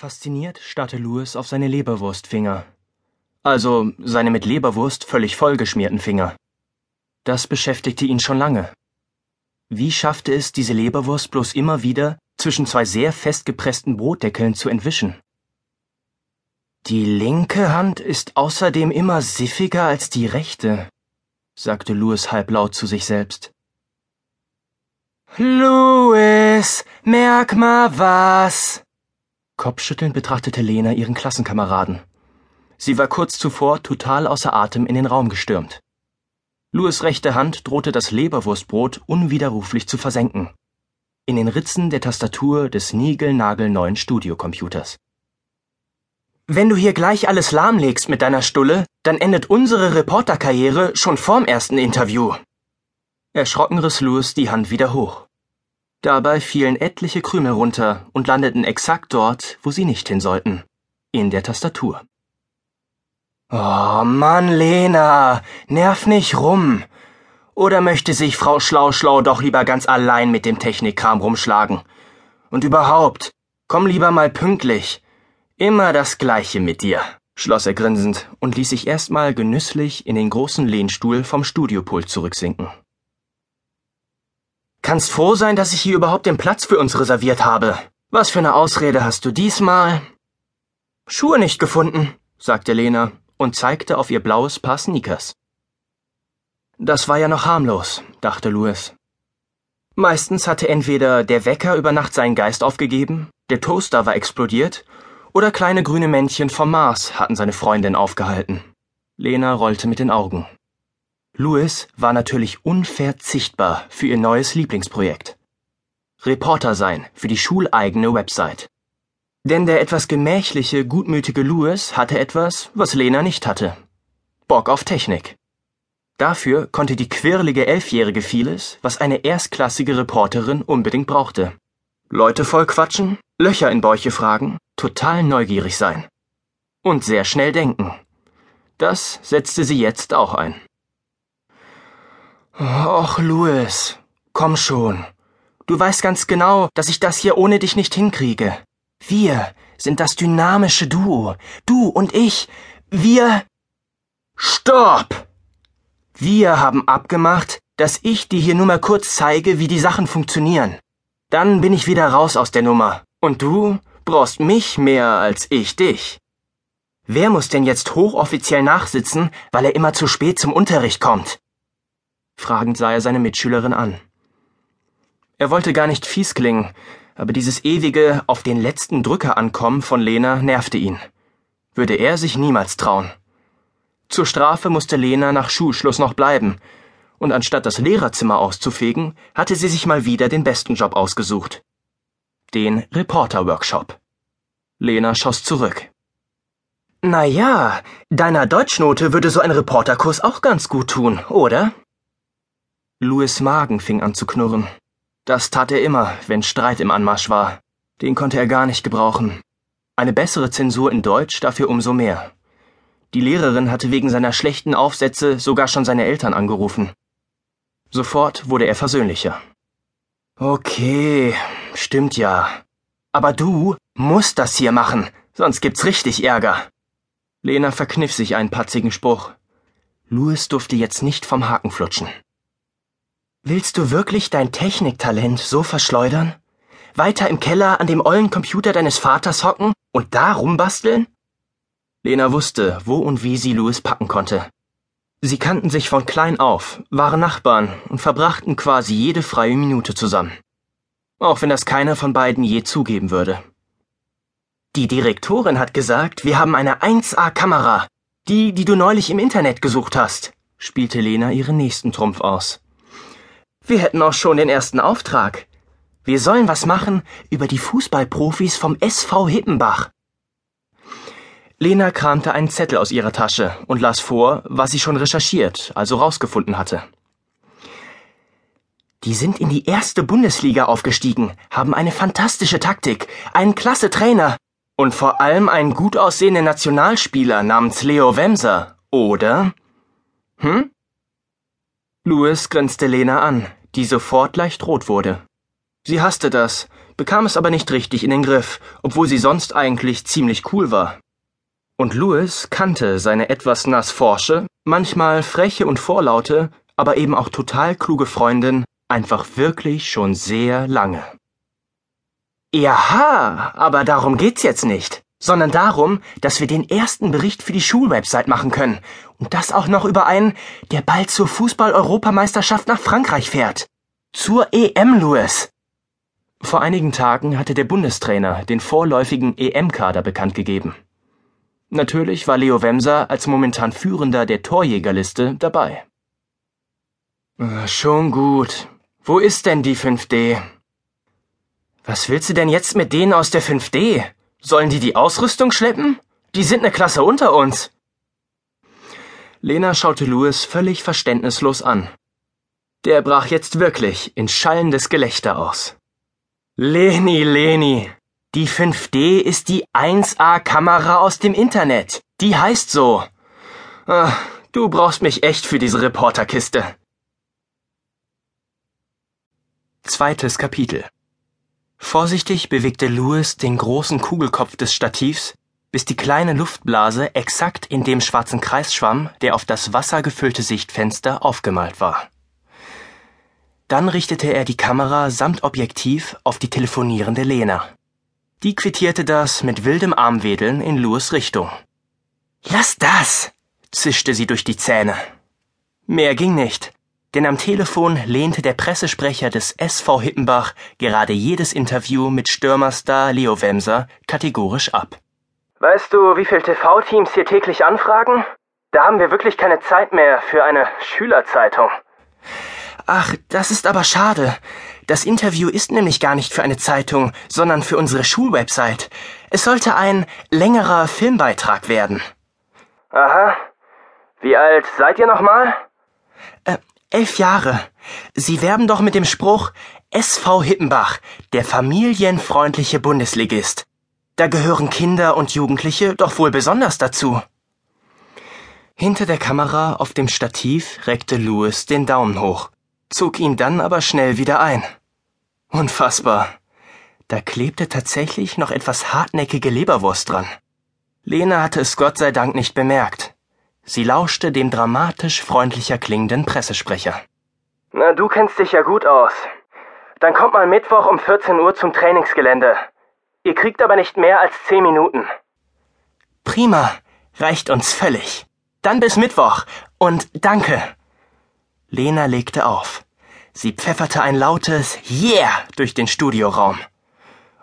Fasziniert starrte Louis auf seine Leberwurstfinger. Also seine mit Leberwurst völlig vollgeschmierten Finger. Das beschäftigte ihn schon lange. Wie schaffte es diese Leberwurst bloß immer wieder, zwischen zwei sehr festgepressten Brotdeckeln zu entwischen? Die linke Hand ist außerdem immer siffiger als die rechte, sagte Louis halblaut zu sich selbst. Louis, merk mal was! Kopfschüttelnd betrachtete Lena ihren Klassenkameraden. Sie war kurz zuvor total außer Atem in den Raum gestürmt. Louis' rechte Hand drohte das Leberwurstbrot unwiderruflich zu versenken. In den Ritzen der Tastatur des niegelnagelneuen Studiocomputers. Wenn du hier gleich alles lahmlegst mit deiner Stulle, dann endet unsere Reporterkarriere schon vorm ersten Interview. Erschrocken riss Louis die Hand wieder hoch. Dabei fielen etliche Krümel runter und landeten exakt dort, wo sie nicht hin sollten. In der Tastatur. Oh Mann, Lena, nerv nicht rum. Oder möchte sich Frau Schlauschlau doch lieber ganz allein mit dem Technikkram rumschlagen? Und überhaupt, komm lieber mal pünktlich. Immer das Gleiche mit dir, schloss er grinsend und ließ sich erstmal genüsslich in den großen Lehnstuhl vom Studiopult zurücksinken. Kannst froh sein, dass ich hier überhaupt den Platz für uns reserviert habe. Was für eine Ausrede hast du diesmal? Schuhe nicht gefunden, sagte Lena und zeigte auf ihr blaues Paar Sneakers. Das war ja noch harmlos, dachte Louis. Meistens hatte entweder der Wecker über Nacht seinen Geist aufgegeben, der Toaster war explodiert, oder kleine grüne Männchen vom Mars hatten seine Freundin aufgehalten. Lena rollte mit den Augen. Louis war natürlich unverzichtbar für ihr neues Lieblingsprojekt. Reporter sein für die schuleigene Website. Denn der etwas gemächliche, gutmütige Louis hatte etwas, was Lena nicht hatte. Bock auf Technik. Dafür konnte die quirlige Elfjährige vieles, was eine erstklassige Reporterin unbedingt brauchte. Leute vollquatschen, Löcher in Bäuche fragen, total neugierig sein. Und sehr schnell denken. Das setzte sie jetzt auch ein. Och, Louis, komm schon. Du weißt ganz genau, dass ich das hier ohne dich nicht hinkriege. Wir sind das dynamische Duo. Du und ich. Wir. Stopp! Wir haben abgemacht, dass ich dir hier nur mal kurz zeige, wie die Sachen funktionieren. Dann bin ich wieder raus aus der Nummer. Und du brauchst mich mehr als ich dich. Wer muss denn jetzt hochoffiziell nachsitzen, weil er immer zu spät zum Unterricht kommt? Fragend sah er seine Mitschülerin an. Er wollte gar nicht fies klingen, aber dieses ewige auf den letzten Drücker ankommen von Lena nervte ihn. Würde er sich niemals trauen. Zur Strafe musste Lena nach Schulschluss noch bleiben, und anstatt das Lehrerzimmer auszufegen, hatte sie sich mal wieder den besten Job ausgesucht. Den Reporter-Workshop. Lena schoss zurück. Na ja, deiner Deutschnote würde so ein Reporterkurs auch ganz gut tun, oder? Louis Magen fing an zu knurren. Das tat er immer, wenn Streit im Anmarsch war. Den konnte er gar nicht gebrauchen. Eine bessere Zensur in Deutsch dafür umso mehr. Die Lehrerin hatte wegen seiner schlechten Aufsätze sogar schon seine Eltern angerufen. Sofort wurde er versöhnlicher. Okay, stimmt ja. Aber du musst das hier machen, sonst gibt's richtig Ärger. Lena verkniff sich einen patzigen Spruch. Louis durfte jetzt nicht vom Haken flutschen. Willst du wirklich dein Techniktalent so verschleudern? Weiter im Keller an dem ollen Computer deines Vaters hocken und da rumbasteln? Lena wusste, wo und wie sie Louis packen konnte. Sie kannten sich von klein auf, waren Nachbarn und verbrachten quasi jede freie Minute zusammen. Auch wenn das keiner von beiden je zugeben würde. Die Direktorin hat gesagt, wir haben eine 1A-Kamera. Die, die du neulich im Internet gesucht hast, spielte Lena ihren nächsten Trumpf aus. Wir hätten auch schon den ersten Auftrag. Wir sollen was machen über die Fußballprofis vom SV Hippenbach. Lena kramte einen Zettel aus ihrer Tasche und las vor, was sie schon recherchiert, also rausgefunden hatte. Die sind in die erste Bundesliga aufgestiegen, haben eine fantastische Taktik, einen klasse Trainer und vor allem einen gut aussehenden Nationalspieler namens Leo Wemser, oder? Hm? Louis grinste Lena an, die sofort leicht rot wurde. Sie hasste das, bekam es aber nicht richtig in den Griff, obwohl sie sonst eigentlich ziemlich cool war. Und Louis kannte seine etwas nass forsche, manchmal freche und vorlaute, aber eben auch total kluge Freundin einfach wirklich schon sehr lange. Ja, aber darum geht's jetzt nicht sondern darum, dass wir den ersten Bericht für die Schulwebsite machen können. Und das auch noch über einen, der bald zur Fußball-Europameisterschaft nach Frankreich fährt. Zur EM, Louis. Vor einigen Tagen hatte der Bundestrainer den vorläufigen EM-Kader bekannt gegeben. Natürlich war Leo Wemser als momentan Führender der Torjägerliste dabei. Ah, schon gut. Wo ist denn die 5D? Was willst du denn jetzt mit denen aus der 5D? Sollen die die Ausrüstung schleppen? Die sind ne Klasse unter uns. Lena schaute Louis völlig verständnislos an. Der brach jetzt wirklich in schallendes Gelächter aus. Leni, Leni, die 5D ist die 1A-Kamera aus dem Internet. Die heißt so. Ach, du brauchst mich echt für diese Reporterkiste. Zweites Kapitel Vorsichtig bewegte Louis den großen Kugelkopf des Stativs, bis die kleine Luftblase exakt in dem schwarzen Kreis schwamm, der auf das wassergefüllte Sichtfenster aufgemalt war. Dann richtete er die Kamera samt Objektiv auf die telefonierende Lena. Die quittierte das mit wildem Armwedeln in Louis Richtung. Lass das! zischte sie durch die Zähne. Mehr ging nicht denn am Telefon lehnte der Pressesprecher des SV Hippenbach gerade jedes Interview mit Stürmerstar Leo Wemser kategorisch ab. Weißt du, wie viel TV-Teams hier täglich anfragen? Da haben wir wirklich keine Zeit mehr für eine Schülerzeitung. Ach, das ist aber schade. Das Interview ist nämlich gar nicht für eine Zeitung, sondern für unsere Schulwebsite. Es sollte ein längerer Filmbeitrag werden. Aha. Wie alt seid ihr nochmal? Äh, Elf Jahre. Sie werben doch mit dem Spruch SV Hippenbach, der familienfreundliche Bundesligist. Da gehören Kinder und Jugendliche doch wohl besonders dazu. Hinter der Kamera auf dem Stativ reckte Louis den Daumen hoch, zog ihn dann aber schnell wieder ein. Unfassbar. Da klebte tatsächlich noch etwas hartnäckige Leberwurst dran. Lena hatte es Gott sei Dank nicht bemerkt. Sie lauschte dem dramatisch freundlicher klingenden Pressesprecher. Na, du kennst dich ja gut aus. Dann kommt mal Mittwoch um 14 Uhr zum Trainingsgelände. Ihr kriegt aber nicht mehr als 10 Minuten. Prima, reicht uns völlig. Dann bis Mittwoch und danke. Lena legte auf. Sie pfefferte ein lautes Yeah durch den Studioraum.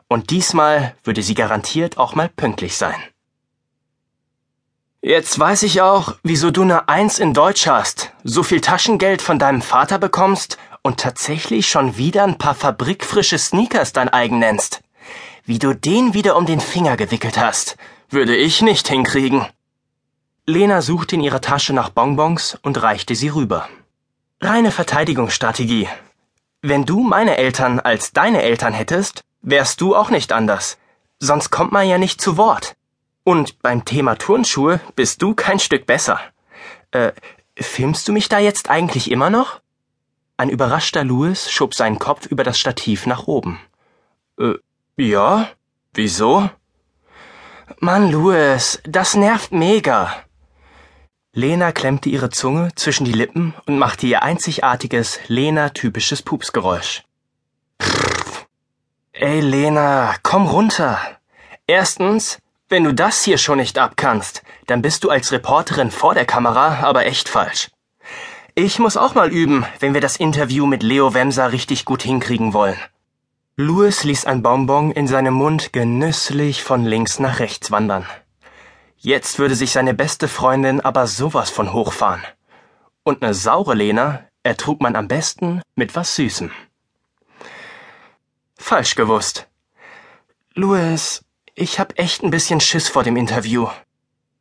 Und diesmal würde sie garantiert auch mal pünktlich sein. Jetzt weiß ich auch, wieso du ne Eins in Deutsch hast, so viel Taschengeld von deinem Vater bekommst und tatsächlich schon wieder ein paar fabrikfrische Sneakers dein eigen nennst. Wie du den wieder um den Finger gewickelt hast, würde ich nicht hinkriegen. Lena suchte in ihrer Tasche nach Bonbons und reichte sie rüber. Reine Verteidigungsstrategie. Wenn du meine Eltern als deine Eltern hättest, wärst du auch nicht anders. Sonst kommt man ja nicht zu Wort. Und beim Thema Turnschuhe bist du kein Stück besser. Äh, filmst du mich da jetzt eigentlich immer noch? Ein überraschter Louis schob seinen Kopf über das Stativ nach oben. Äh, ja? Wieso? Mann, Louis, das nervt mega. Lena klemmte ihre Zunge zwischen die Lippen und machte ihr einzigartiges Lena-typisches Pupsgeräusch. Ey, Lena, komm runter. Erstens, wenn du das hier schon nicht abkannst, dann bist du als Reporterin vor der Kamera aber echt falsch. Ich muss auch mal üben, wenn wir das Interview mit Leo Wemser richtig gut hinkriegen wollen. Louis ließ ein Bonbon in seinem Mund genüsslich von links nach rechts wandern. Jetzt würde sich seine beste Freundin aber sowas von hochfahren. Und ne saure Lena ertrug man am besten mit was Süßem. Falsch gewusst. Louis, ich hab echt ein bisschen Schiss vor dem Interview.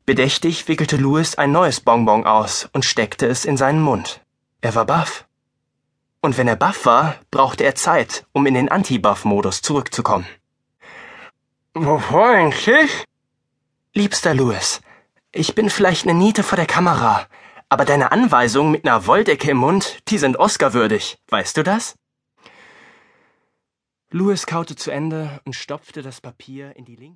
Bedächtig wickelte Louis ein neues Bonbon aus und steckte es in seinen Mund. Er war baff. Und wenn er baff war, brauchte er Zeit, um in den Anti-Buff-Modus zurückzukommen. Wovor eigentlich? Liebster Louis, ich bin vielleicht eine Niete vor der Kamera, aber deine Anweisungen mit ner Wolldecke im Mund, die sind Oscar-würdig, weißt du das? Kaute zu Ende und stopfte das Papier in die linke